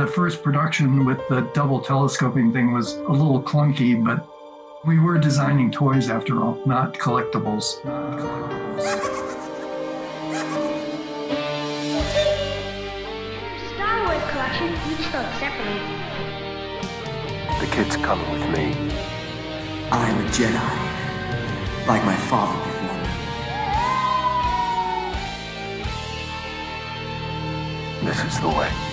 The first production with the double telescoping thing was a little clunky, but we were designing toys after all, not collectibles. Not collectibles. Star Wars collection, each sold separately. The kid's coming with me. I'm a Jedi, like my father before me. This is the way.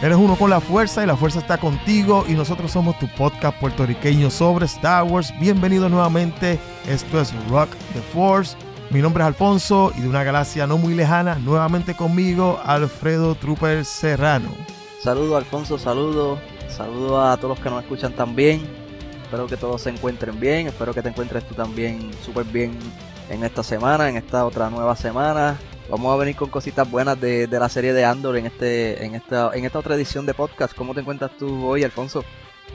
Eres uno con la fuerza y la fuerza está contigo y nosotros somos tu podcast puertorriqueño sobre Star Wars. Bienvenido nuevamente. Esto es Rock the Force. Mi nombre es Alfonso y de una galaxia no muy lejana, nuevamente conmigo Alfredo Trooper Serrano. Saludos Alfonso, saludos. Saludos a todos los que nos escuchan también. Espero que todos se encuentren bien. Espero que te encuentres tú también súper bien en esta semana, en esta otra nueva semana. Vamos a venir con cositas buenas de, de la serie de Andor en este, en esta, en esta otra edición de podcast. ¿Cómo te encuentras tú hoy, Alfonso?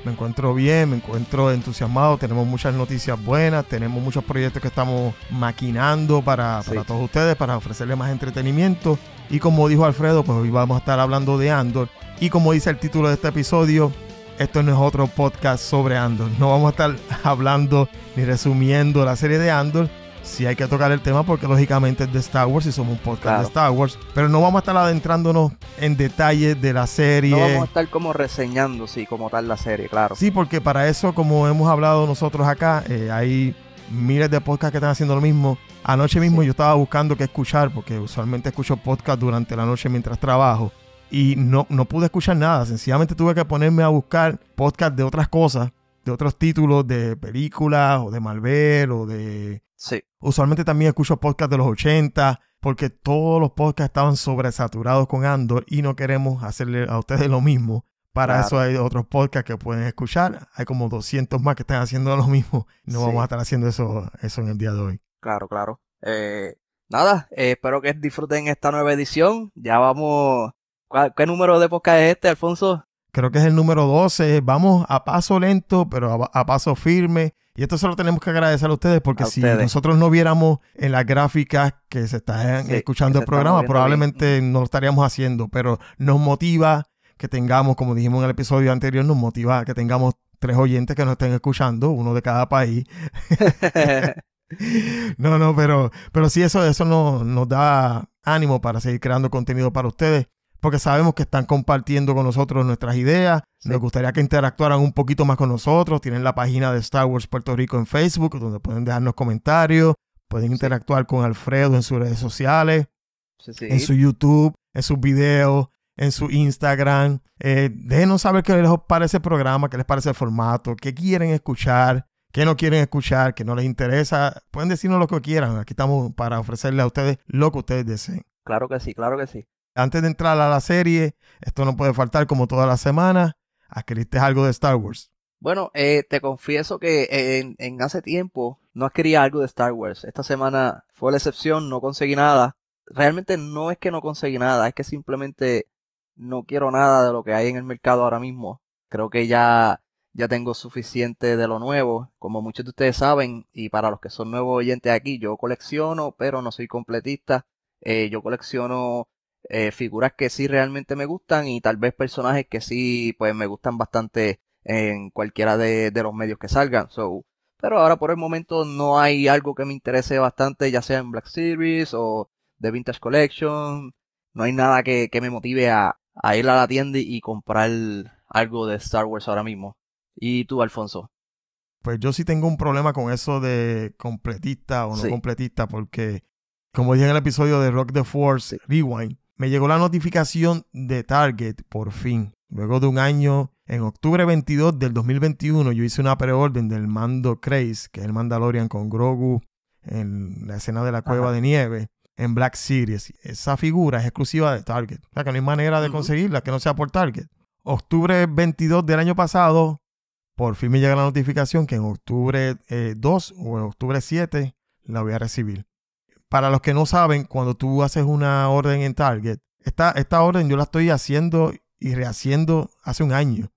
Me encuentro bien, me encuentro entusiasmado, tenemos muchas noticias buenas, tenemos muchos proyectos que estamos maquinando para, para Sí. todos ustedes, para ofrecerles más entretenimiento. Y como dijo Alfredo, pues hoy vamos a estar hablando de Andor. Y como dice el título de este episodio, esto no es otro podcast sobre Andor. No vamos a estar hablando ni resumiendo la serie de Andor. Sí hay que tocar el tema porque lógicamente es de Star Wars y somos un podcast Claro. de Star Wars. Pero no vamos a estar adentrándonos en detalles de la serie. No vamos a estar como reseñando, sí, como tal la serie, claro. Sí, porque para eso, como hemos hablado nosotros acá, eh, hay miles de podcasts que están haciendo lo mismo. Anoche mismo Sí. yo estaba buscando qué escuchar, porque usualmente escucho podcast durante la noche mientras trabajo. Y no, no pude escuchar nada. Sencillamente tuve que ponerme a buscar podcast de otras cosas, de otros títulos, de películas, o de Marvel, o de... Sí, Usualmente también escucho podcasts de los 80, porque todos los podcasts estaban sobresaturados con Andor y no queremos hacerle a ustedes lo mismo. Para Claro. eso hay otros podcasts que pueden escuchar. Hay como 200 más que están haciendo lo mismo. No Sí. vamos a estar haciendo eso, eso en el día de hoy. claro, claro. Eh, nada, eh, espero que disfruten esta nueva edición. Ya vamos. ¿cuál- ¿Qué número de podcast es este, Alfonso? Creo que es el número 12. Vamos a paso lento, pero a, a paso firme. Y esto se lo tenemos que agradecer a ustedes porque A si ustedes. nosotros no viéramos en las gráficas que se están Sí, escuchando el programa, probablemente no lo estaríamos haciendo, pero nos motiva que tengamos, como dijimos en el episodio anterior, nos motiva que tengamos tres oyentes que nos estén escuchando, uno de cada país. No, no, pero, pero sí, eso, eso nos, nos da ánimo para seguir creando contenido para ustedes, porque sabemos que están compartiendo con nosotros nuestras ideas. Sí. Nos gustaría que interactuaran un poquito más con nosotros. Tienen la página de Star Wars Puerto Rico en Facebook, donde pueden dejarnos comentarios, pueden interactuar con Alfredo en sus redes sociales, sí. en su YouTube, en sus videos, en su Instagram. Eh, déjenos saber qué les parece el programa, qué les parece el formato, qué quieren escuchar, qué no quieren escuchar, qué no les interesa. Pueden decirnos lo que quieran. Aquí estamos para ofrecerle a ustedes lo que ustedes deseen. Claro que sí, claro que sí. Antes de entrar a la serie, esto no puede faltar como toda la semana. Adquiriste algo de Star Wars. Bueno, eh, te confieso que en, en hace tiempo no adquiría algo de Star Wars. Esta semana fue la excepción, no conseguí nada. Realmente no es que no conseguí nada, es que simplemente no quiero nada de lo que hay en el mercado ahora mismo. Creo que ya, ya tengo suficiente de lo nuevo. Como muchos de ustedes saben, y para los que son nuevos oyentes aquí, yo colecciono, pero no soy completista. Eh, yo colecciono eh, figuras que sí realmente me gustan y tal vez personajes que sí, pues me gustan bastante en cualquiera de, de los medios que salgan. So, pero ahora por el momento no hay algo que me interese bastante, ya sea en Black Series o de Vintage Collection. No hay nada que, que me motive a, a ir a la tienda y comprar algo de Star Wars ahora mismo. ¿Y tú, Alfonso? Pues yo sí tengo un problema con eso de completista o no Sí. completista, porque como dije en el episodio de Rock the Force Rewind, me llegó la notificación de Target por fin. Luego de un año, en octubre 22 del 2021, yo hice una preorden del mando Craze, que es el Mandalorian con Grogu en la escena de la cueva Ajá. de nieve, en Black Series. Esa figura es exclusiva de Target. O sea que no hay manera de conseguirla que no sea por Target. Octubre 22 del año pasado, por fin me llega la notificación que en octubre eh, 2 o en octubre 7 la voy a recibir. Para los que no saben, cuando tú haces una orden en Target, esta, esta orden yo la estoy haciendo y rehaciendo hace un año.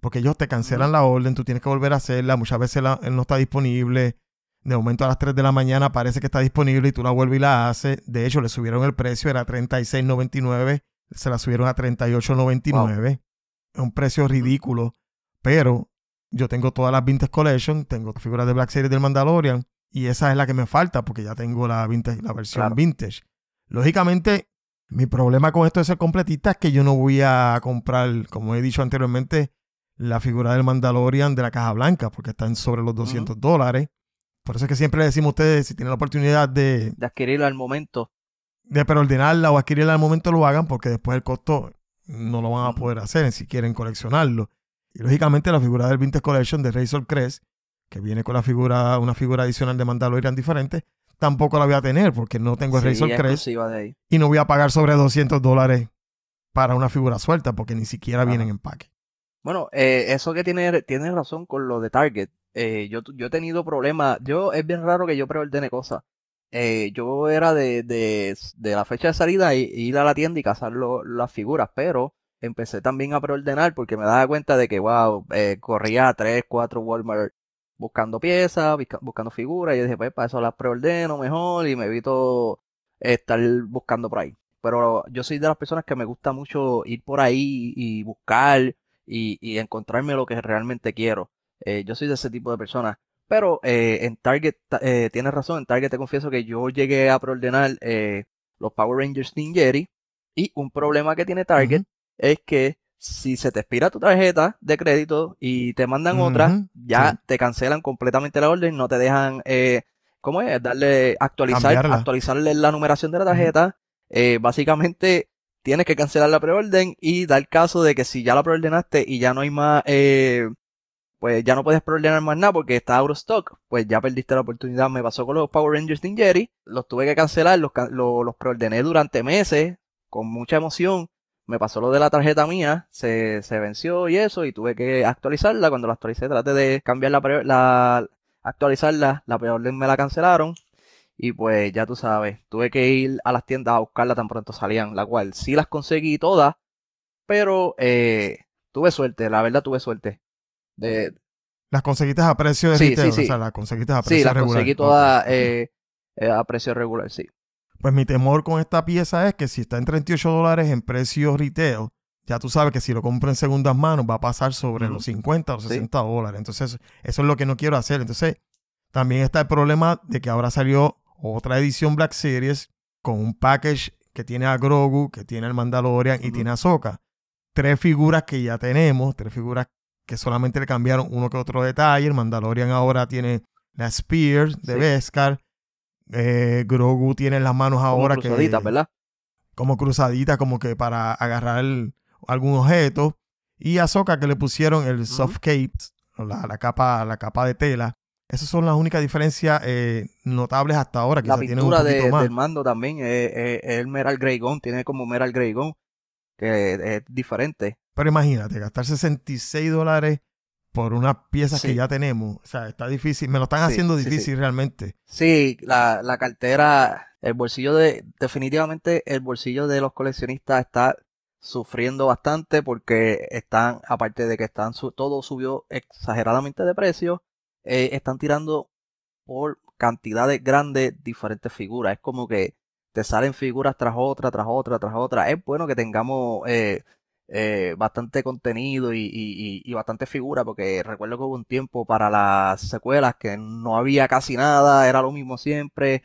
Porque ellos te cancelan la orden, tú tienes que volver a hacerla, muchas veces la- no está disponible. De momento a las 3 de la mañana parece que está disponible y tú la vuelves y la haces. De hecho, le subieron el precio, era 36.99, se la subieron a 38.99. Es un precio ridículo, pero yo tengo todas las Vintage Collection, tengo figuras de Black Series del Mandalorian y esa es la que me falta porque ya tengo la, vintage, la versión Claro. vintage. Lógicamente, mi problema con esto de ser completista es que yo no voy a comprar, como he dicho anteriormente, la figura del Mandalorian de la caja blanca porque están sobre los 200 dólares. Por eso es que siempre le decimos a ustedes, si tienen la oportunidad de, De adquirirlo al momento. de preordenarla o adquirirla al momento, lo hagan porque después el costo no lo van a poder hacer si quieren coleccionarlo. Y lógicamente la figura del Vintage Collection de Razor Crest, que viene con la figura, una figura adicional de Mandalorian diferente, tampoco la voy a tener porque no tengo el Sí, Razor Crest y no voy a pagar sobre 200 dólares para una figura suelta porque ni siquiera Ajá. viene en empaque. Bueno, eh, eso que tiene, tienes razón con lo de Target. Eh, yo, yo he tenido problemas. Yo, es bien raro que yo preordene cosas. Eh, yo era de, de, de la fecha de salida y, y ir a la tienda y cazar lo- las figuras, pero empecé también a preordenar porque me daba cuenta de que, wow, eh, corría a 3, 4 Walmart buscando piezas, busca- buscando figuras, y yo dije, pues para eso las preordeno mejor y me evito estar buscando por ahí. Pero yo soy de las personas que me gusta mucho ir por ahí y buscar y, y encontrarme lo que realmente quiero. Eh, yo soy de ese tipo de personas. Pero eh, en Target, ta- eh, tienes razón, en Target te confieso que yo llegué a preordenar los Power Rangers Ninjeri y un problema que tiene Target es que si se te expira tu tarjeta de crédito y te mandan otra, ya sí. te cancelan completamente la orden, no te dejan, eh, ¿cómo es? Darle, actualizar, Cambiarla. actualizarle la numeración de la tarjeta. Eh, básicamente tienes que cancelar la preorden y dar caso de que si ya la preordenaste y ya no hay más, eh, pues ya no puedes preordenar más nada porque está out of stock, pues ya perdiste la oportunidad. Me pasó con los Power Rangers Ninjeri, los tuve que cancelar, los, los preordené durante meses con mucha emoción. Me pasó lo de la tarjeta mía, se, se venció y eso, y tuve que actualizarla. Cuando la actualicé, traté de cambiar la, la actualizarla, la preorden me la cancelaron. Y pues ya tú sabes, tuve que ir a las tiendas a buscarla tan pronto salían, la cual sí las conseguí todas, pero eh, tuve suerte, la verdad tuve suerte. De, Las conseguiste a precio de Sí, retail, sí, sí. o sea, las conseguiste a sí, precio las regular. conseguí Ok, todas ok. eh, eh, a precio regular, sí. Pues mi temor con esta pieza es que si está en 38 dólares en precio retail, ya tú sabes que si lo compro en segundas manos va a pasar sobre los 50 o Sí. 60 dólares. Entonces, eso es lo que no quiero hacer. Entonces, también está el problema de que ahora salió otra edición Black Series con un package que tiene a Grogu, que tiene al Mandalorian y tiene a Ahsoka. Tres figuras que ya tenemos, tres figuras que solamente le cambiaron uno que otro detalle. El Mandalorian ahora tiene la Spear de Sí. Beskar. Eh, Grogu tiene las manos Como ahora cruzaditas, que ¿verdad? como cruzadita, como que para agarrar el- algún objeto. Y Ahsoka que le pusieron el soft cape, la, la capa, la capa de tela. Esas son las únicas diferencias eh, notables hasta ahora. La un pintura de- del mando también es, es- es el Meral Grey Gone, tiene como Meral Grey Gone, que es diferente. Pero imagínate, gastar 66 dólares por unas piezas que ya tenemos. O sea, está difícil. Me lo están Sí, haciendo sí. difícil realmente. Sí, la, la cartera, el bolsillo de, definitivamente el bolsillo de los coleccionistas está sufriendo bastante porque están, aparte de que están, su- todo subió exageradamente de precio, eh, están tirando por cantidades grandes diferentes figuras. Es como que te salen figuras tras otra, tras otra, tras otra. Es bueno que tengamos eh, eh, bastante contenido y, y, y- bastante figura, porque recuerdo que hubo un tiempo para las secuelas que no había casi nada, era lo mismo siempre,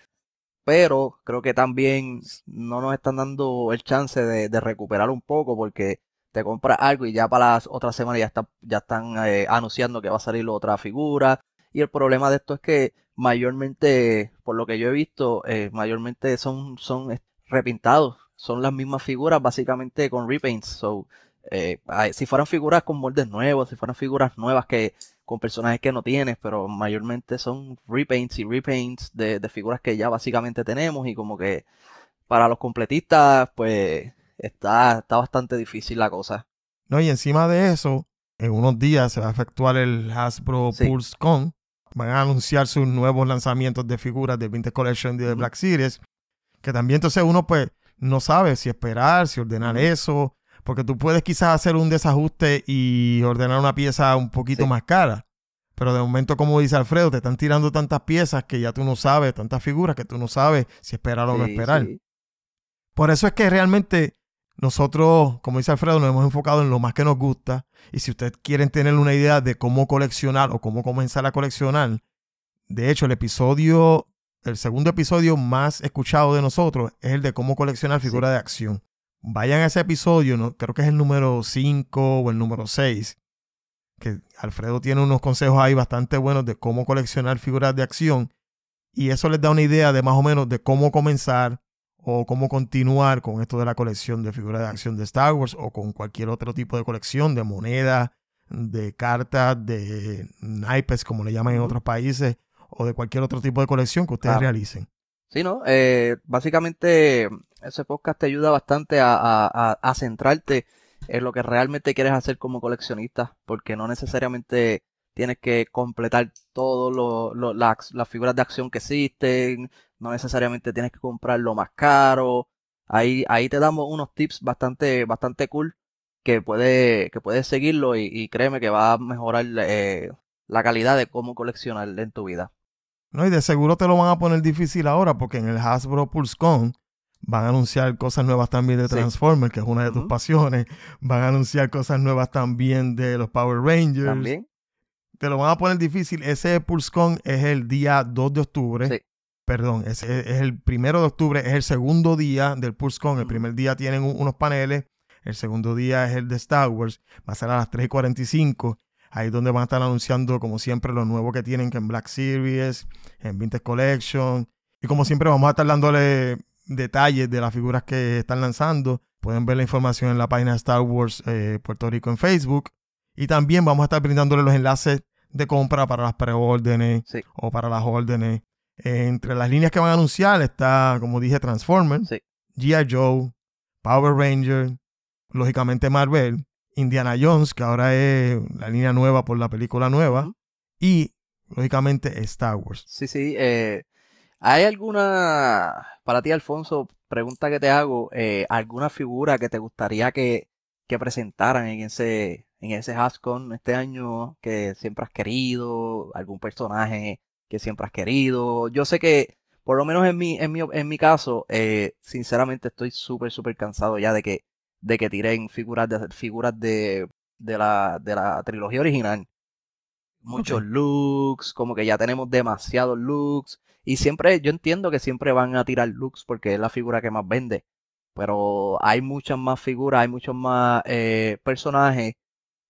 pero creo que también no nos están dando el chance de, de recuperar un poco, porque te compras algo y ya para las otras semanas ya, está, ya están eh, anunciando que va a salir otra figura. Y el problema de esto es que mayormente, por lo que yo he visto, eh, mayormente son, son eh, repintados. Son las mismas figuras, básicamente con repaints. So, eh, si fueran figuras con moldes nuevos, si fueran figuras nuevas que con personajes que no tienes, pero mayormente son repaints y repaints de, de figuras que ya básicamente tenemos y como que para los completistas, pues está, está bastante difícil la cosa. No, y encima de eso, en unos días se va a efectuar el Hasbro Sí. Pulse Con. Van a anunciar sus nuevos lanzamientos de figuras de Vintage Collection y de. Black Series. Que también entonces uno pues no sabe si esperar, si ordenar eso. Porque tú puedes quizás hacer un desajuste y ordenar una pieza un poquito Sí. más cara. Pero de momento, como dice Alfredo, te están tirando tantas piezas que ya tú no sabes, tantas figuras que tú no sabes si esperar o no Sí, esperar. sí. Por eso es que realmente nosotros, como dice Alfredo, nos hemos enfocado en lo más que nos gusta. Y si ustedes quieren tener una idea de cómo coleccionar o cómo comenzar a coleccionar, de hecho, el episodio, el segundo episodio más escuchado de nosotros es el de cómo coleccionar figuras de acción. Vayan a ese episodio, no, creo que es el número 5 o el número 6, que Alfredo tiene unos consejos ahí bastante buenos de cómo coleccionar figuras de acción. Y eso les da una idea de más o menos de cómo comenzar o cómo continuar con esto de la colección de figuras de acción de Star Wars o con cualquier otro tipo de colección de monedas, de cartas, de naipes, como le llaman en otros países, o de cualquier otro tipo de colección que ustedes Claro. realicen. Sí, ¿no? Eh, básicamente, ese podcast te ayuda bastante a, a- a- a centrarte en lo que realmente quieres hacer como coleccionista, porque no necesariamente tienes que completar todas las, las figuras de acción que existen, no necesariamente tienes que comprar lo más caro. Ahí, ahí te damos unos tips bastante, bastante cool que puede, que puedes seguirlo y, y créeme que va a mejorar eh, la calidad de cómo coleccionar en tu vida. ¿No? Y de seguro te lo van a poner difícil ahora porque en el Hasbro PulseCon van a anunciar cosas nuevas también de Sí. Transformers, que es una de tus pasiones. Van a anunciar cosas nuevas también de los Power Rangers. También. Te lo van a poner difícil. Ese PulseCon es el día 2 de octubre. Sí. Perdón, es el primero de octubre, es el segundo día del PulseCon. El primer día tienen un- unos paneles, el segundo día es el de Star Wars, va a ser a las 3 y 45. Ahí es donde van a estar anunciando, como siempre, lo nuevo que tienen que en Black Series, en Vintage Collection. Y como siempre, vamos a estar dándole detalles de las figuras que están lanzando. Pueden ver la información en la página de Star Wars eh, Puerto Rico en Facebook. Y también vamos a estar brindándole los enlaces de compra para las preórdenes Sí. o para las órdenes. Entre las líneas que van a anunciar está, como dije, Transformers, Sí. G.I. Joe, Power Ranger, lógicamente Marvel, Indiana Jones, que ahora es la línea nueva por la película nueva, y lógicamente Star Wars. Sí, sí. eh, ¿hay alguna, para ti, Alfonso, pregunta que te hago, eh, alguna figura que te gustaría que, que presentaran en ese, en ese HasCon este año que siempre has querido? ¿Algún personaje que siempre has querido? Yo sé que, por lo menos en mi, en mi, en mi caso, eh, sinceramente estoy súper, súper cansado ya de que, de que tiren figuras de, figuras de, de la, de la trilogía original muchos Ok. looks, como que ya tenemos demasiados looks. Y siempre, yo entiendo que siempre van a tirar looks porque es la figura que más vende. Pero hay muchas más figuras, hay muchos más eh, personajes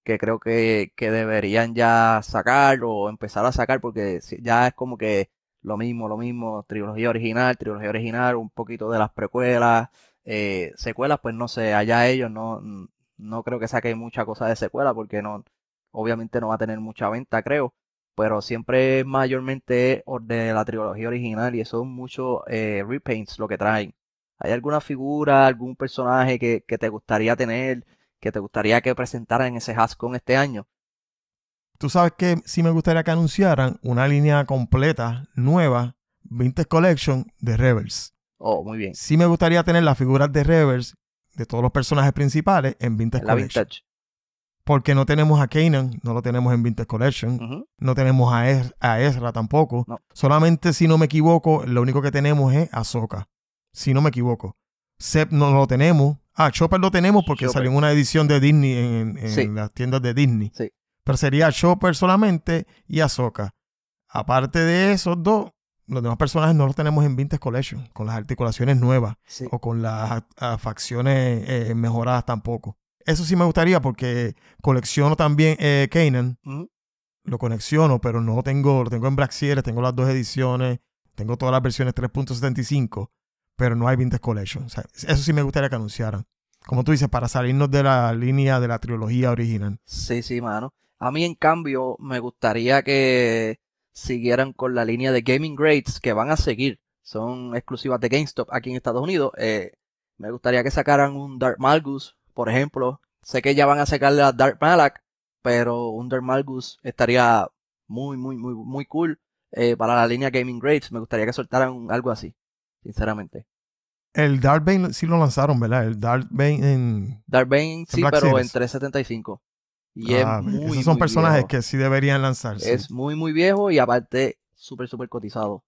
que creo que, que deberían ya sacar o empezar a sacar porque ya es como que lo mismo, lo mismo, trilogía original, trilogía original, un poquito de las precuelas, eh, secuelas, pues no sé, allá ellos no, no creo que saquen mucha cosa de secuela porque no, obviamente no va a tener mucha venta, creo, pero siempre mayormente or- de la trilogía original y eso son muchos eh, repaints lo que traen. ¿Hay alguna figura, algún personaje que, que te gustaría tener, que te gustaría que presentaran en ese HasCon este año? Tú sabes que sí me gustaría que anunciaran una línea completa, nueva, Vintage Collection de Rebels. Oh, muy bien. Sí me gustaría tener las figuras de Rebels de todos los personajes principales en Vintage La Collection. vintage. Porque no tenemos a Kanan, no lo tenemos en Vintage Collection. No tenemos a, Ez- a Ezra tampoco. No. Solamente, si no me equivoco, lo único que tenemos es Ahsoka. Si no me equivoco. Sep no lo tenemos. Ah, Chopper lo tenemos porque Chopper. salió en una edición de Disney en, en Sí. las tiendas de Disney. Sí. Pero sería Chopper solamente y Ahsoka. Aparte de esos dos, los demás personajes no los tenemos en Vintage Collection, con las articulaciones nuevas Sí. o con las facciones eh, mejoradas tampoco. Eso sí me gustaría porque colecciono también eh, Kanan, lo colecciono, pero no lo tengo, lo tengo en Black Series, tengo las dos ediciones, tengo todas las versiones 3.75, pero no hay Vintage Collection. O sea, eso sí me gustaría que anunciaran. Como tú dices, para salirnos de la línea de la trilogía original. Sí, sí, mano. A mí, en cambio, me gustaría que siguieran con la línea de Gaming Grades que van a seguir. Son exclusivas de GameStop aquí en Estados Unidos. Eh, me gustaría que sacaran un Dark Malgus, por ejemplo. Sé que ya van a sacarle a Dark Malak, pero un Dark Malgus estaría muy, muy, muy, muy cool eh, para la línea Gaming Grades. Me gustaría que soltaran algo así, sinceramente. El Dark Bane sí lo lanzaron, ¿verdad? El Dark Bane en... Dark Bane sí, Black pero en Series. 375. Y es Ah, muy, esos son muy personajes viejo. que sí deberían lanzarse. Es muy, muy viejo y aparte súper, súper cotizado.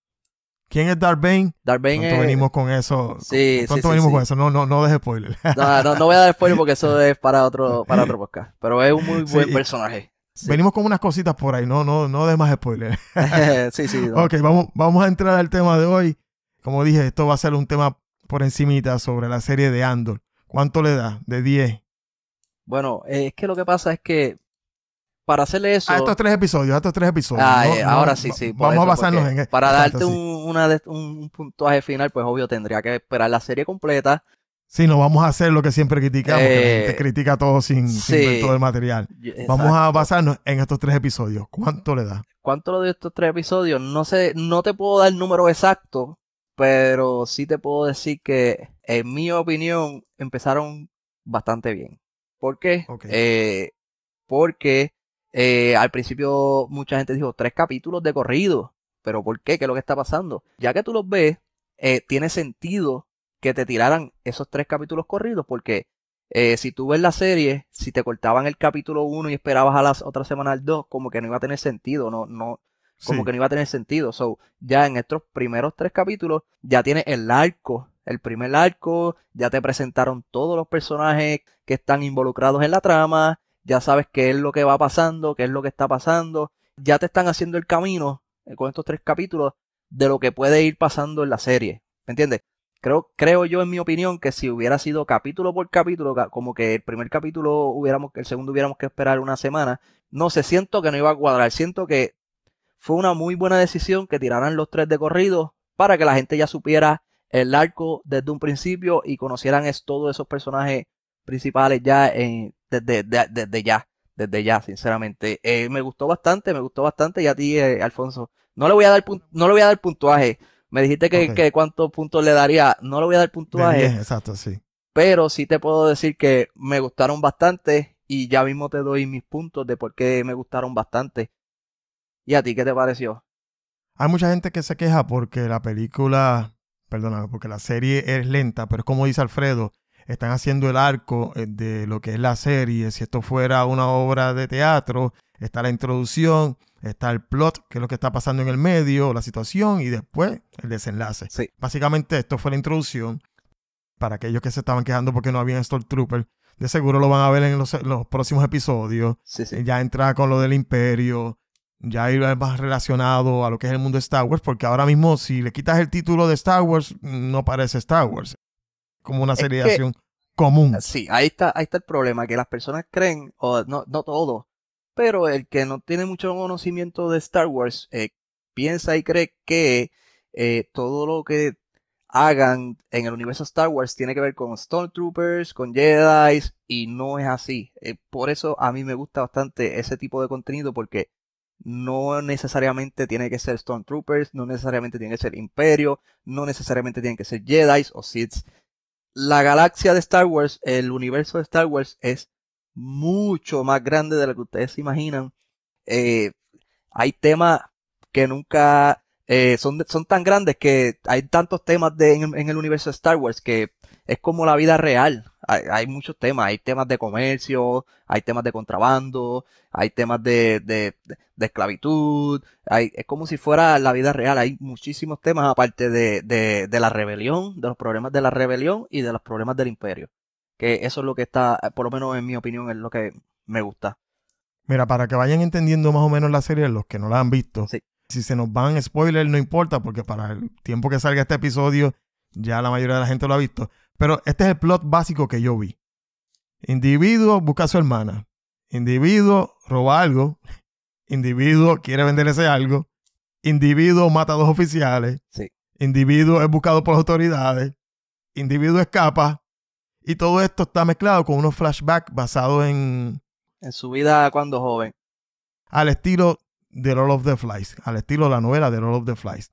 ¿Quién es Darth Bane? Darth Bane ¿Cuánto es- venimos con eso? Sí, ¿Cuánto sí, sí, venimos sí. con eso? No, no, no dejes spoiler. No, no, no voy a dar spoiler porque eso es para otro, para otro podcast. Pero es un muy Sí, buen y- personaje. Sí. Venimos con unas cositas por ahí, no, no, no des más spoiler. sí, sí. no. Ok, vamos, vamos a entrar al tema de hoy. Como dije, esto va a ser un tema por encimita sobre la serie de Andor. ¿Cuánto le da? De 10. Bueno, eh, es que lo que pasa es que para hacerle eso. A estos tres episodios, a estos tres episodios. Ah, No- eh, no- ahora sí, sí. Vamos a eso, basarnos porque en e- Para exacto, darte sí. un, una de- un- un puntaje final, pues obvio tendría que esperar la serie completa. Sí, no vamos a hacer lo que siempre criticamos, que la Eh, gente critica todo sin, ver todo el material. Vamos a basarnos en estos tres episodios. ¿Cuánto le da? ¿Cuánto lo de estos tres episodios? No sé, no te puedo dar el número exacto, pero sí te puedo decir que, en mi opinión, empezaron bastante bien. ¿Por qué? Eh, porque eh, al principio mucha gente dijo tres capítulos de corrido. ¿Pero por qué? ¿Qué es lo que está pasando? Ya que tú los ves, eh, tiene sentido que te tiraran esos tres capítulos corridos, porque eh, si tú ves la serie, si te cortaban el capítulo 1 y esperabas a la otra semana al 2, como que no iba a tener sentido, no, no, como Sí. que no iba a tener sentido. So, ya en estos primeros tres capítulos, ya tienes el arco, el primer arco, ya te presentaron todos los personajes que están involucrados en la trama, ya sabes qué es lo que va pasando, qué es lo que está pasando, ya te están haciendo el camino eh, con estos tres capítulos de lo que puede ir pasando en la serie. ¿Me entiendes? Creo, creo yo, en mi opinión, que si hubiera sido capítulo por capítulo, ca- como que el primer capítulo hubiéramos, el segundo hubiéramos que esperar una semana, no sé, siento que no iba a cuadrar, siento que fue una muy buena decisión que tiraran los tres de corrido para que la gente ya supiera el arco desde un principio y conocieran es, todos esos personajes principales ya eh, desde, de- desde ya, desde ya, sinceramente. Eh, me gustó bastante, me gustó bastante y a ti, eh, Alfonso. No le voy a dar no le voy a dar puntuaje. Me dijiste que, cuántos puntos le daría. No le voy a dar puntuaje 10, exacto, sí. pero sí te puedo decir que me gustaron bastante y ya mismo te doy mis puntos de por qué me gustaron bastante. ¿Y a ti qué te pareció? Hay mucha gente que se queja porque la película, perdóname, porque la serie es lenta, pero es como dice Alfredo, están haciendo el arco eh, de lo que es la serie. Si esto fuera una obra de teatro, está la introducción, está el plot, que es lo que está pasando en el medio, la situación, y después el desenlace. Sí. Básicamente esto fue la introducción para aquellos que se estaban quejando porque no había Stormtrooper. De seguro lo van a ver en los, los próximos episodios. Sí, sí. Ya entra con lo del imperio, ya ir más relacionado a lo que es el mundo de Star Wars, porque ahora mismo si le quitas el título de Star Wars, no parece Star Wars. Como una serie de acción común. Sí, ahí está, ahí está el problema, que las personas creen, o no, no todo, pero el que no tiene mucho conocimiento de Star Wars eh, piensa y cree que eh, todo lo que hagan en el universo Star Wars tiene que ver con Stormtroopers, con Jedi, y no es así. Eh, por eso a mí me gusta bastante ese tipo de contenido, porque no necesariamente tiene que ser Stormtroopers, no necesariamente tiene que ser Imperio, no necesariamente tienen que ser Jedi o Sith la galaxia de Star Wars, el universo de Star Wars es mucho más grande de lo que ustedes imaginan. Eh, hay temas que nunca eh, son, son tan grandes que hay tantos temas de, en el universo de Star Wars que es como la vida real. Hay, hay muchos temas, hay temas de comercio, hay temas de contrabando, hay temas de, de, esclavitud, hay, es como si fuera la vida real. Hay muchísimos temas aparte de, de, de la rebelión, de los problemas de la rebelión y de los problemas del imperio. Que eso es lo que está, eh, por lo menos en mi opinión, es lo que me gusta. Mira, para que vayan entendiendo más o menos la serie, los que no la han visto, Sí. si se nos van spoilers, no importa, porque para el tiempo que salga este episodio, ya la mayoría de la gente lo ha visto. Pero este es el plot básico que yo vi. Individuo busca a su hermana. Individuo roba algo. Individuo quiere vender ese algo. Individuo mata a dos oficiales. Sí. Individuo es buscado por las autoridades. Individuo escapa. Y todo esto está mezclado con unos flashbacks basados en, En su vida cuando joven. al estilo de Lord of the Flies, al estilo de la novela de Lord of the Flies.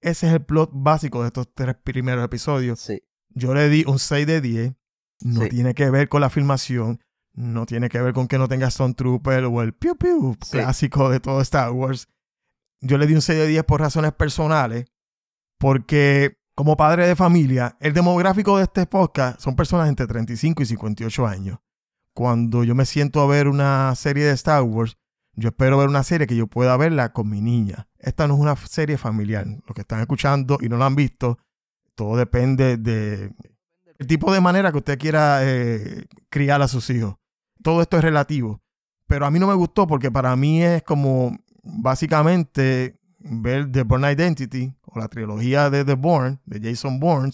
Ese es el plot básico de estos tres primeros episodios. Sí. Yo le di un 6 de 10. No Sí. tiene que ver con la filmación, no tiene que ver con que no tenga Stone Trooper o el piu piu Sí. clásico de todo Star Wars. Yo le di un 6 de 10 por razones personales, porque como padre de familia, el demográfico de este podcast son personas entre 35 y 58 años. cuando yo me siento a ver una serie de Star Wars, yo espero ver una serie que yo pueda verla con mi niña. Esta no es una serie familiar. Los que están escuchando y no la han visto, todo depende de el tipo de manera que usted quiera eh, criar a sus hijos. Todo esto es relativo. Pero a mí no me gustó porque para mí es como básicamente ver The Bourne Identity o la trilogía de The Bourne, de Jason Bourne,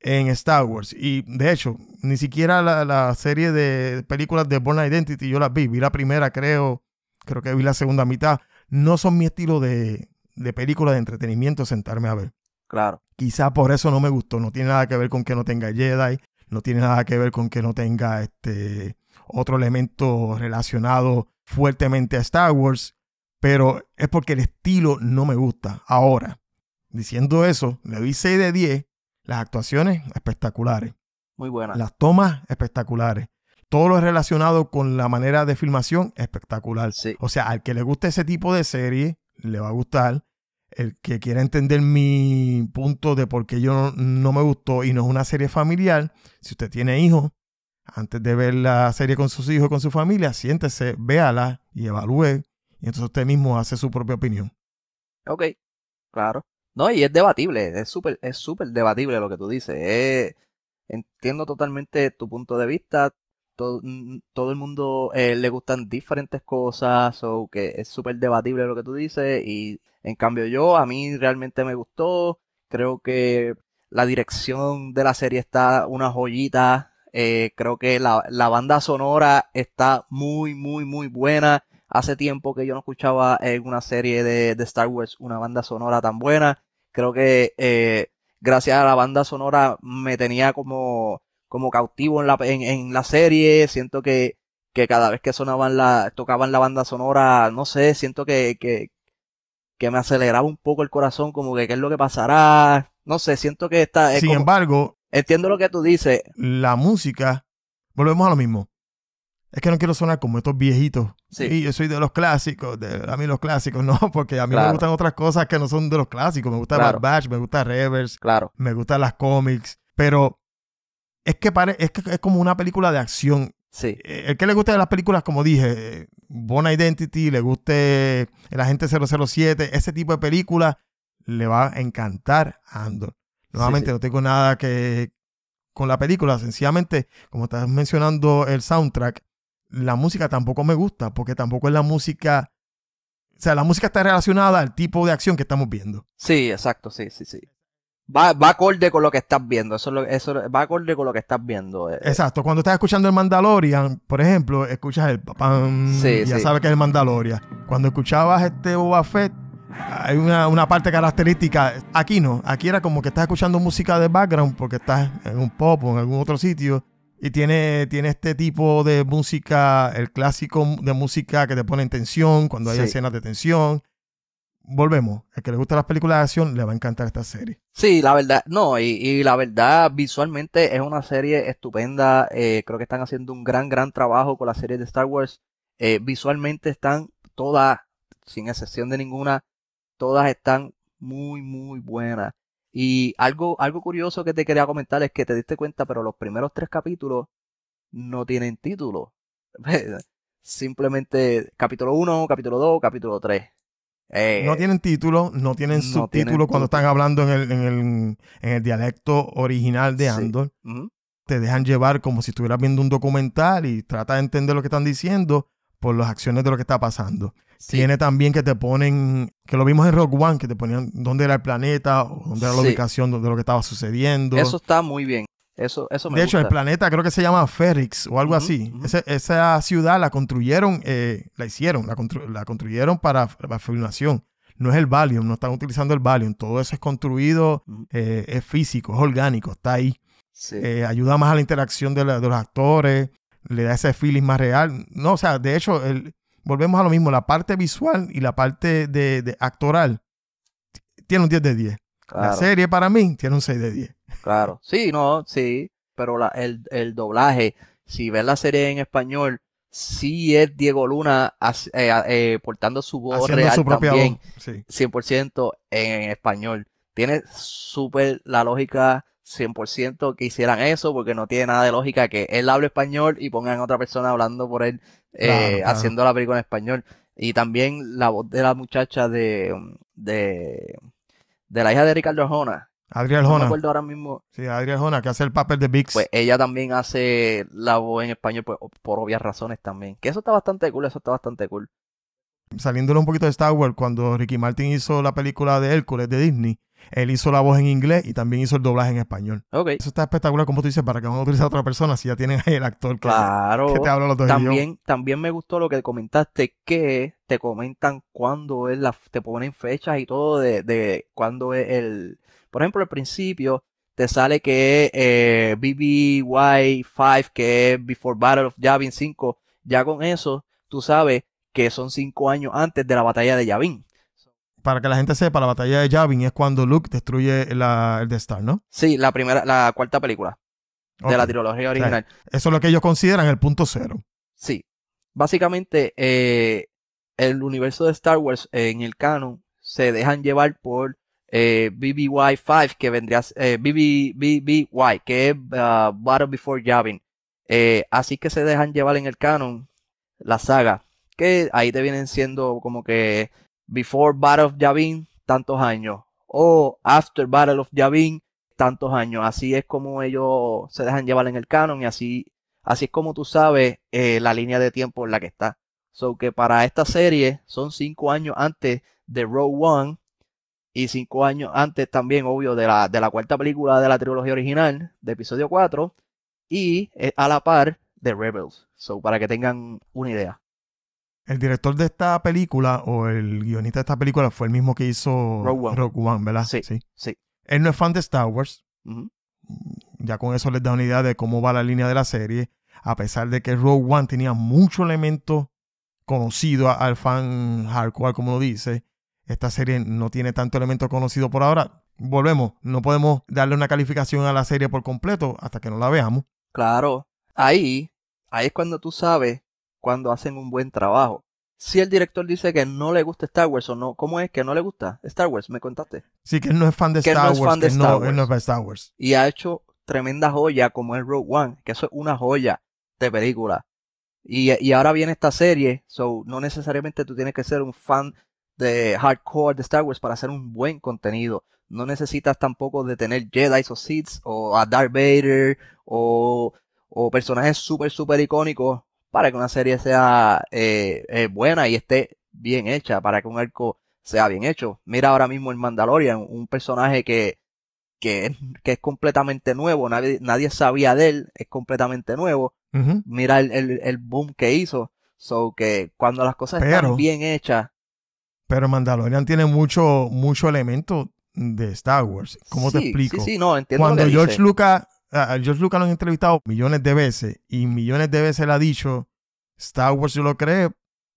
en Star Wars. Y de hecho, ni siquiera la, serie de películas de Bourne Identity yo las vi. Vi la primera, creo, creo que vi la segunda mitad. No son mi estilo de, de película de entretenimiento sentarme a ver. Claro. Quizá por eso no me gustó. No tiene nada que ver con que no tenga Jedi. No tiene nada que ver con que no tenga este otro elemento relacionado fuertemente a Star Wars. Pero es porque el estilo no me gusta. Ahora, diciendo eso, le doy 6 de 10. Las actuaciones espectaculares. Muy buena. Las tomas espectaculares. Todo lo relacionado con la manera de filmación espectacular. Sí. O sea, al que le guste ese tipo de serie, le va a gustar. El que quiera entender mi punto de por qué yo no, me gustó y no es una serie familiar, si usted tiene hijos, antes de ver la serie con sus hijos con su familia, siéntese, véala y evalúe. Y entonces usted mismo hace su propia opinión. Ok, claro. No, y es debatible, es súper, es súper debatible lo que tú dices. Eh, entiendo totalmente tu punto de vista. Todo, mm, todo el mundo eh, le gustan diferentes cosas, o que es súper debatible lo que tú dices. Y en cambio yo, a mí realmente me gustó. Creo que la dirección de la serie está una joyita. Eh, creo que la, la banda sonora está muy, muy, muy buena. Hace tiempo que yo no escuchaba en una serie de, de Star Wars una banda sonora tan buena. Creo que eh, gracias a la banda sonora me tenía como, como cautivo en la, en, en la serie. Siento que, que cada vez que sonaban la, tocaban la banda sonora, no sé, siento que, que, que me aceleraba un poco el corazón, como que qué es lo que pasará. No sé, siento que está. es Sin como- embargo, entiendo lo que tú dices. la música, volvemos a lo mismo. Es que no quiero sonar como estos viejitos. Sí. Sí, yo soy de los clásicos, de, a mí los clásicos, no, porque a mí Claro. me gustan otras cosas que no son de los clásicos. Me gusta Claro. Bad Batch, me gusta Reverse, Claro, me gustan las cómics, pero es que pare, es, que es como una película de acción. sí. Eh, El que le guste de las películas, como dije, Born Identity, le guste El Agente 007, ese tipo de películas, le va a encantar a Andor. Nuevamente, sí. no tengo nada que con la película, sencillamente, como estás mencionando el soundtrack, la música tampoco me gusta, porque tampoco es la música, o sea, la música está relacionada al tipo de acción que estamos viendo. Sí, exacto, sí, sí, sí. Va, va acorde con lo que estás viendo. Eso, es lo- eso va acorde con lo que estás viendo. Exacto, cuando estás escuchando el Mandalorian, por ejemplo, escuchas el Sí, ya sí. sabes que es el Mandalorian. Cuando escuchabas este Boba Fett, hay una, una parte característica. Aquí no, aquí era como que estás escuchando música de background porque estás en un pop o en algún otro sitio y tiene, tiene este tipo de música, el clásico de música que te pone en tensión cuando hay Sí. escenas de tensión. Volvemos, el que le gusta las películas de acción le va a encantar esta serie. Sí, la verdad, no, y, la verdad, visualmente es una serie estupenda. eh, creo que están haciendo un gran, gran trabajo con la serie de Star Wars. Eh, visualmente están todas, sin excepción de ninguna, todas están muy, muy buenas. Y algo, algo curioso que te quería comentar es que te diste cuenta, pero los primeros tres capítulos no tienen título. Simplemente capítulo 1, capítulo 2, capítulo 3. Eh, No tienen título, no tienen no subtítulo tienen cuando están hablando en el, en, el, en el dialecto original de Sí. Andor. Te dejan llevar como si estuvieras viendo un documental y trata de entender lo que están diciendo por las acciones de lo que está pasando. sí. Tiene también que te ponen, que lo vimos en Rogue One, que te ponían dónde era el planeta o dónde era la Sí. ubicación de lo que estaba sucediendo. Eso está muy bien. Eso, eso me de hecho, el planeta creo que se llama Ferrix o algo así. Ese- esa ciudad la construyeron, eh, la hicieron, la, constru- la construyeron para la filmación. No es el Valium, no están utilizando el Valium. Todo eso es construido, eh, es físico, es orgánico, está ahí. Sí. Eh, ayuda más a la interacción de, la- de los actores, le da ese feeling más real. No, o sea, de hecho, el- volvemos a lo mismo, la parte visual y la parte de, de actoral tiene un 10 de 10. La serie para mí tiene un 6 de 10. claro. Sí, no, sí. Pero la, el, el doblaje, si ves la serie en español, sí es Diego Luna as- eh, eh, portando su voz Haciendo real su propia también, voz. Sí. 100% en español. Tiene súper la lógica 100% que hicieran eso porque no tiene nada de lógica que él hable español y pongan a otra persona hablando por él eh, Claro, claro. haciendo la película en español. Y también la voz de la muchacha de, de, de la hija de Ricardo Arjona. Adriel No me Jona. acuerdo ahora mismo. Sí, Adriel Jona, que hace el papel de Vix. Pues ella también hace la voz en español pues, por obvias razones también. Que eso está bastante cool, eso está bastante cool. Saliéndole un poquito de Star Wars, cuando Ricky Martin hizo la película de Hércules de Disney, él hizo la voz en inglés y también hizo el doblaje en español. Ok. Eso está espectacular, como tú dices, para que van a utilizar a otra persona si ya tienen ahí el actor que, Claro. que te habla los dos idiomas. También, también me gustó lo que comentaste, que te comentan cuándo es la, te ponen fechas y todo de, de cuándo es el, por ejemplo, al principio te sale que es eh, BBY5, que es Before Battle of Yavin 5, ya con eso tú sabes que son cinco años antes de la batalla de Yavin. Para que la gente sepa, la batalla de Yavin es cuando Luke destruye la- el Death Star, ¿no? Sí, la primera, la cuarta película de la trilogía original. Eso es lo que ellos consideran el punto cero. Sí. Básicamente, eh, el universo de Star Wars eh, en el canon se dejan llevar por eh, BBY5, que vendría eh, BB, BBY, que es uh, Battle Before Yavin. Así que se dejan llevar en el canon la saga, que ahí te vienen siendo como que Before Battle of Yavin, tantos años, o After Battle of Yavin, tantos años. Así es como ellos se dejan llevar en el canon y así Así es como tú sabes eh, la línea de tiempo en la que está. So que para esta serie son cinco años antes de Rogue One y cinco años antes también, obvio, de la, de la cuarta película de la trilogía original, de episodio 4, y eh, a la par de Rebels. So para que tengan una idea. El director de esta película o el guionista de esta película fue el mismo que hizo Rogue One. ¿verdad? Sí, sí. Él no es fan de Star Wars. Ya con eso les da una idea de cómo va la línea de la serie. A pesar de que Rogue One tenía mucho elemento conocido al fan hardcore, como lo dice, esta serie no tiene tanto elemento conocido por ahora. Volvemos, no podemos darle una calificación a la serie por completo hasta que no la veamos. Claro, ahí, ahí es cuando tú sabes cuando hacen un buen trabajo. Si el director dice que no le gusta Star Wars o no, ¿cómo es que no le gusta Star Wars? Me contaste. Sí, que él no es fan de Que él no Star es Wars, fan de que no- Star él no Wars. es fan de Star Wars. y ha hecho tremenda joya como es Rogue One, que eso es una joya de película. Y, y ahora viene esta serie, so no necesariamente tú tienes que ser un fan de hardcore de Star Wars para hacer un buen contenido. No necesitas tampoco de tener Jedi o Sith o a Darth Vader o, o personajes súper, súper icónicos para que una serie sea eh, eh, buena y esté bien hecha, para que un arco sea bien hecho. Mira ahora mismo el Mandalorian, un personaje que, que, es, que es completamente nuevo, nadie, nadie sabía de él, es completamente nuevo. Mira el, el, el boom que hizo. So que cuando las cosas Pero- están bien hechas, Pero Mandalorian tiene mucho, mucho elemento de Star Wars. ¿Cómo te explico? Sí, sí, no, entiendo Cuando lo que George. Lucas, a George Lucas lo han entrevistado millones de veces y millones de veces le ha dicho, Star Wars yo lo creé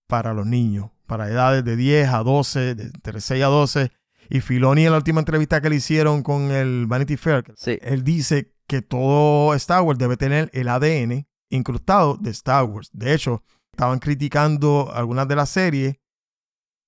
para los niños, para edades de 10 a 12, de entre 6 a 12. Y Filoni en la última entrevista que le hicieron con el Vanity Fair, Sí, él dice que todo Star Wars debe tener el ADN incrustado de Star Wars. De hecho, estaban criticando algunas de las series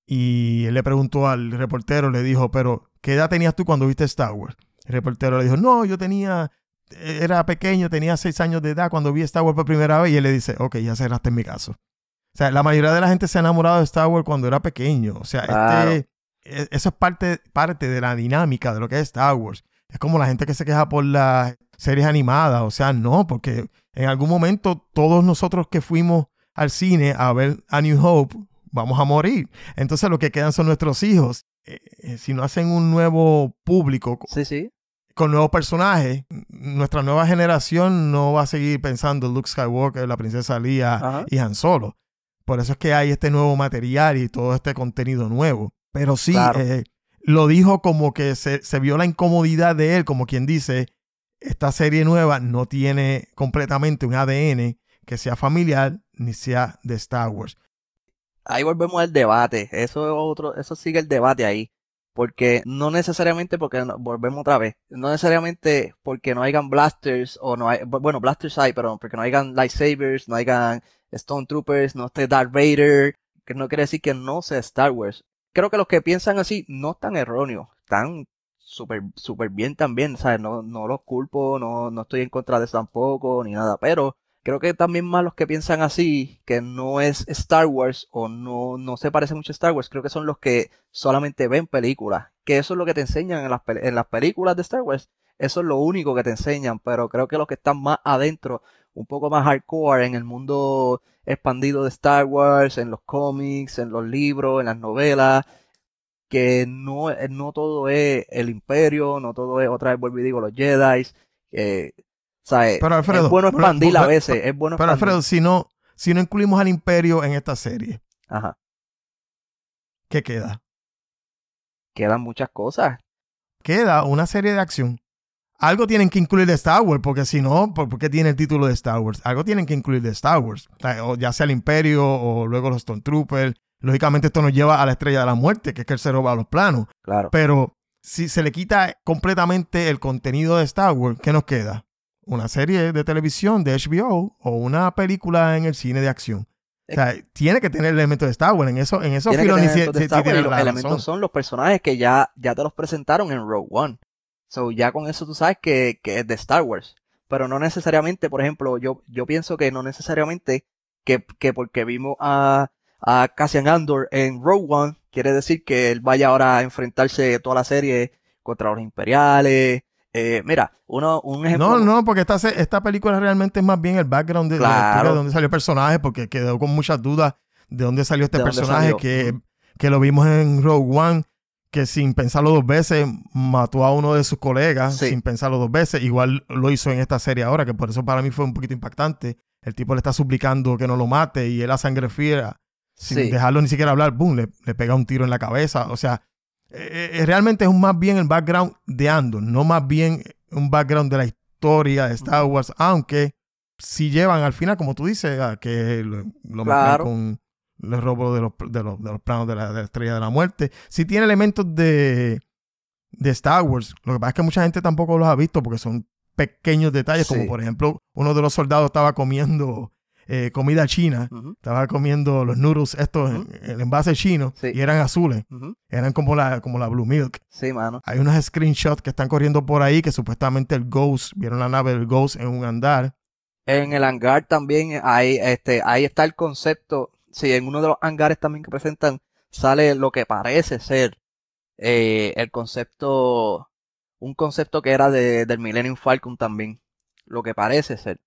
y él le preguntó al reportero, le dijo, pero ¿qué edad tenías tú cuando viste Star Wars? El reportero le dijo, no, yo tenía, era pequeño, tenía seis años de edad cuando vi Star Wars por primera vez y él le dice, ok, ya cerraste en mi caso. O sea, la mayoría de la gente se ha enamorado de Star Wars cuando era pequeño. O sea, Claro. este, e- eso es parte, parte de la dinámica de lo que es Star Wars. Es como la gente que se queja por las series animadas. O sea, no, porque en algún momento todos nosotros que fuimos al cine a ver A New Hope vamos a morir. Entonces lo que quedan son nuestros hijos. Eh, eh, si no hacen un nuevo público co- sí, sí. Con nuevos personajes, nuestra nueva generación no va a seguir pensando Luke Skywalker, la princesa Leia Ajá. y Han Solo. Por eso es que hay este nuevo material y todo este contenido nuevo. Pero sí, Claro. eh, lo dijo como que se, se vio la incomodidad de él, como quien dice, esta serie nueva no tiene completamente un ADN que sea familiar ni sea de Star Wars. Ahí volvemos al debate. Eso es otro, eso sigue el debate ahí. Porque no necesariamente porque volvemos otra vez. No necesariamente porque no hayan blasters o no hay, bueno, blasters hay, pero porque no hayan lightsabers, no hayan Stone Troopers, no esté Darth Vader, que no quiere decir que no sea Star Wars. Creo que los que piensan así no están erróneos, están súper súper bien también, ¿sabes? No, no los culpo, no, no estoy en contra de eso tampoco, ni nada, pero creo que también más los que piensan así, que no es Star Wars o no, no se parece mucho a Star Wars, creo que son los que solamente ven películas, que eso es lo que te enseñan en las, en las películas de Star Wars, eso es lo único que te enseñan, pero creo que los que están más adentro, un poco más hardcore en el mundo expandido de Star Wars, en los cómics, en los libros, en las novelas, que no, eh, no todo es el Imperio, no todo es, otra vez vuelvo y digo, los Jedi, eh, ¿sabes? Pero, Alfredo, es bueno pero- expandir a pero- veces, es bueno Pero. Alfredo, si no, si no incluimos al imperio en esta serie, Ajá, ¿qué queda? quedan muchas cosas. Queda una serie de acción. Algo tienen que incluir de Star Wars, porque si no, ¿por qué tiene el título de Star Wars? Algo tienen que incluir de Star Wars. O ya sea el Imperio o luego los Stormtroopers. Lógicamente esto nos lleva a la Estrella de la Muerte, que es que él se roba los planos. Claro. Pero si se le quita completamente el contenido de Star Wars, ¿qué nos queda? Una serie de televisión de HBO o una película en el cine de acción. O sea, tiene que tener elementos de Star Wars. En eso, en eso Tiene Filoni Wars, tiene y los la elementos razón. son los personajes que ya, ya te los presentaron en Rogue One. So, ya con eso tú sabes que, que es de Star Wars. Pero no necesariamente, por ejemplo, yo, yo pienso que no necesariamente que, que porque vimos a, a Cassian Andor en Rogue One, quiere decir que él vaya ahora a enfrentarse toda la serie contra los imperiales. Eh, mira, uno, un ejemplo. No, no, porque esta, esta película realmente es más bien el background de, de la Claro. historia de dónde salió el personaje, porque quedó con muchas dudas de dónde salió este dónde personaje, salió. que, que lo vimos en Rogue One, que sin pensarlo dos veces mató a uno de sus colegas, Sí. sin pensarlo dos veces. Igual lo hizo en esta serie ahora, que por eso para mí fue un poquito impactante. El tipo le está suplicando que no lo mate y él a sangre fría, sin Sí. dejarlo ni siquiera hablar, boom, le, le pega un tiro en la cabeza. O sea, eh, eh, realmente es un más bien el background de Andor, no más bien un background de la historia de Star Wars, aunque si llevan al final, como tú dices, a que lo, lo Claro. con el robo de los, de los, de los planos de la, de la estrella de la muerte. Sí tiene elementos de, de Star Wars. Lo que pasa es que mucha gente tampoco los ha visto porque son pequeños detalles, como por ejemplo, uno de los soldados estaba comiendo eh, comida china, estaba comiendo los noodles estos en- el envase chino Sí. y eran azules, eran como la, como la Blue Milk. Sí, mano. Hay unos screenshots que están corriendo por ahí que supuestamente el Ghost, vieron la nave del Ghost en un andar. En el hangar también ahí, este, ahí está el concepto. Sí, en uno de los hangares también que presentan sale lo que parece ser eh, el concepto, un concepto que era de, del Millennium Falcon también. Lo que parece ser.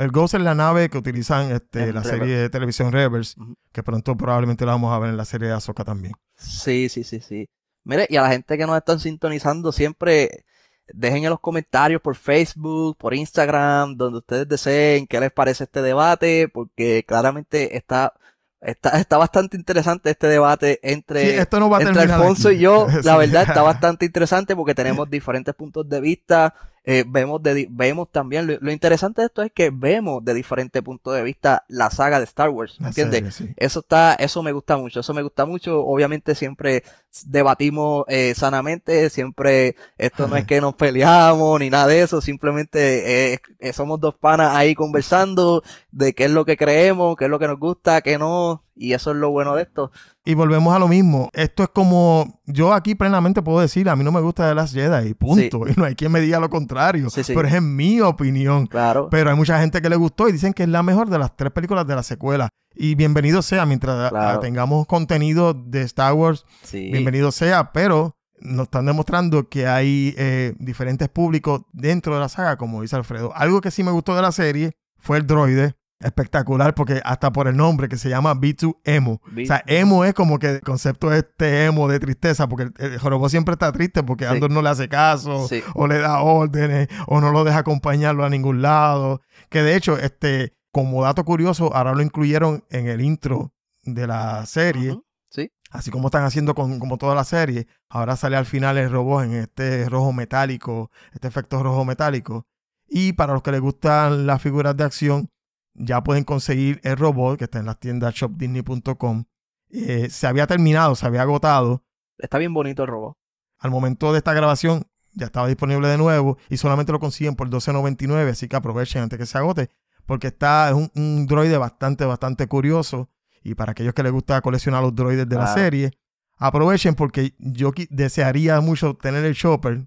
El Ghost es la nave que utilizan este, En la Rebels. serie de televisión Rebels, que pronto probablemente la vamos a ver en la serie de Ahsoka también. Sí, sí, sí, sí. Mire, y a la gente que nos están sintonizando, siempre dejen en los comentarios por Facebook, por Instagram, donde ustedes deseen qué les parece este debate, porque claramente está, está, está bastante interesante este debate entre, Sí, esto no va a entre Alfonso aquí. y yo. La verdad está bastante interesante porque tenemos diferentes puntos de vista. Eh, vemos, de, vemos también, lo, lo interesante de esto es que vemos de diferentes puntos de vista la saga de Star Wars, ¿entiendes? sí. Eso está, eso me gusta mucho, eso me gusta mucho. Obviamente siempre debatimos eh, sanamente, siempre esto no es que nos peleamos ni nada de eso, simplemente eh, eh, somos dos panas ahí conversando de qué es lo que creemos, qué es lo que nos gusta, qué no, y eso es lo bueno de esto. Y volvemos a lo mismo. Esto es como, yo aquí plenamente puedo decir, a mí no me gusta de las Jedi, punto. Y no hay quien me diga lo contrario. Sí, sí. Pero es en mi opinión. Claro. Pero hay mucha gente que le gustó y dicen que es la mejor de las tres películas de la secuela. Y bienvenido sea, mientras Claro. tengamos contenido de Star Wars, Sí. bienvenido sea, pero nos están demostrando que hay eh, diferentes públicos dentro de la saga, como dice Alfredo. Algo que sí me gustó de la serie fue el droide. Espectacular, porque hasta por el nombre que se llama B2 Emo. O sea, emo es como que el concepto este emo de tristeza, porque el, el jorobó siempre está triste porque Sí. Andor no le hace caso, Sí. o le da órdenes, o no lo deja acompañarlo a ningún lado. Que de hecho, este, como dato curioso, ahora lo incluyeron en el intro de la serie. Sí. Así como están haciendo con como toda la serie, ahora sale al final el robot en este rojo metálico, este efecto rojo metálico. Y para los que les gustan las figuras de acción, ya pueden conseguir el robot que está en las tiendas shopdisney.com. Eh, se había terminado, se había agotado. Está bien bonito el robot. Al momento de esta grabación ya estaba disponible de nuevo y solamente lo consiguen por $12.99, así que aprovechen antes que se agote, porque está es un, un droide bastante, bastante curioso. Y para aquellos que les gusta coleccionar los droides de la serie, aprovechen porque yo desearía mucho tener el shopper.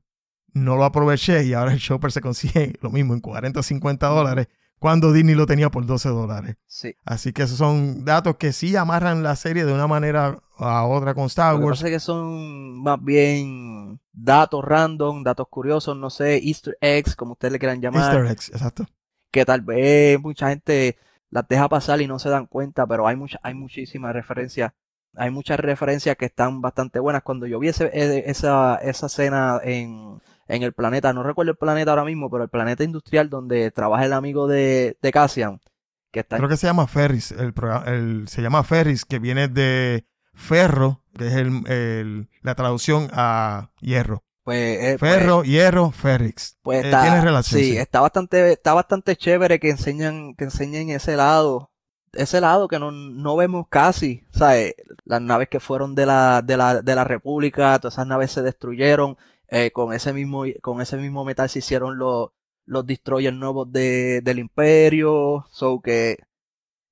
No lo aproveché y ahora el shopper se consigue lo mismo en 40 o 50 dólares cuando Disney lo tenía por 12 dólares. Sí. Así que esos son datos que sí amarran la serie de una manera a otra con Star Lo que Wars. pasa es que son más bien datos random, datos curiosos, no sé, easter eggs, como ustedes le quieran llamar, Easter eggs, exacto. que tal vez mucha gente las deja pasar y no se dan cuenta, pero hay mucha, hay muchísimas referencias, hay muchas referencias que están bastante buenas. Cuando yo vi ese- e- esa, esa escena en, en el planeta, no recuerdo el planeta ahora mismo, pero el planeta industrial donde trabaja el amigo de, de Cassian, que está Creo que se llama Ferris. El, el- se llama Ferris, que viene de ferro, que es el- el- la traducción a hierro. pues, eh, pues, Ferro, hierro, Ferrix. Pues Eh, está, tiene relación. sí, sí. está bastante, está bastante chévere que enseñan, que enseñen ese lado, ese lado que no, no vemos casi, ¿sabes? Las naves que fueron de la, de la, de la República, todas esas naves se destruyeron, eh, con ese mismo, con ese mismo metal se hicieron los, los destroyers nuevos de, del Imperio, so que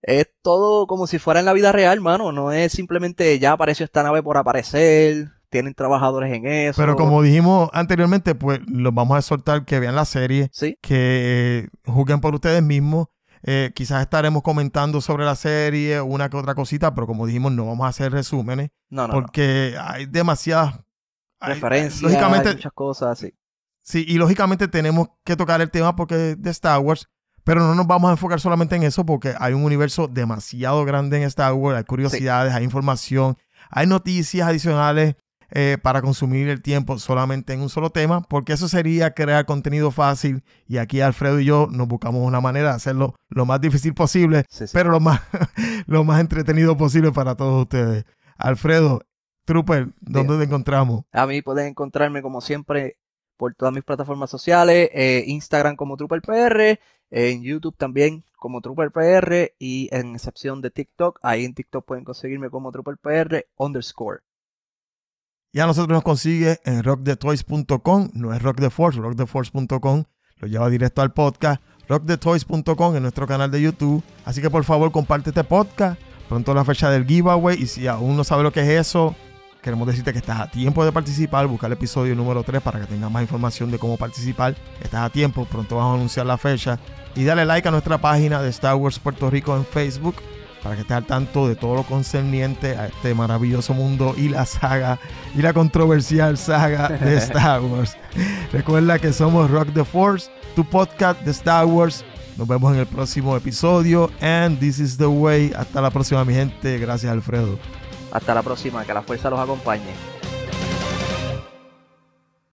es todo como si fuera en la vida real, mano, no es simplemente ya apareció esta nave por aparecer, tienen trabajadores en eso. Pero como dijimos anteriormente, pues los vamos a exhortar que vean la serie, Sí, que eh, juzguen por ustedes mismos. Eh, quizás estaremos comentando sobre la serie, una que otra cosita, pero como dijimos, no vamos a hacer resúmenes no, no, no. porque hay demasiadas referencias, Lógicamente, muchas cosas así. Sí, y lógicamente tenemos que tocar el tema porque de Star Wars, pero no nos vamos a enfocar solamente en eso porque hay un universo demasiado grande en Star Wars, hay curiosidades, hay información, hay noticias adicionales eh, para consumir el tiempo solamente en un solo tema, porque eso sería crear contenido fácil y aquí Alfredo y yo nos buscamos una manera de hacerlo lo más difícil posible, Sí, sí. pero lo más, lo más entretenido posible para todos ustedes. Alfredo, Trooper, ¿dónde te encontramos? A mí pueden encontrarme como siempre por todas mis plataformas sociales, eh, Instagram como TrooperPR, en YouTube también como TrooperPR y en excepción de TikTok, ahí en TikTok pueden conseguirme como TrooperPR underscore. Y a nosotros nos consigue en rockthetoys.com, no es Rock the Force, rocktheforce.com, lo lleva directo al podcast, rockthetoys.com en nuestro canal de YouTube. Así que por favor comparte este podcast, pronto la fecha del giveaway y si aún no sabes lo que es eso, queremos decirte que estás a tiempo de participar, busca el episodio número 3 para que tengas más información de cómo participar. Estás a tiempo, pronto vamos a anunciar la fecha y dale like a nuestra página de Star Wars Puerto Rico en Facebook para que estés al tanto de todo lo concerniente a este maravilloso mundo y la saga y la controversial saga de Star Wars. Recuerda que somos Rock the Force, tu podcast de Star Wars. Nos vemos en el próximo episodio. And this is the way. Hasta la próxima, mi gente. Gracias, Alfredo. Hasta la próxima, que la fuerza los acompañe.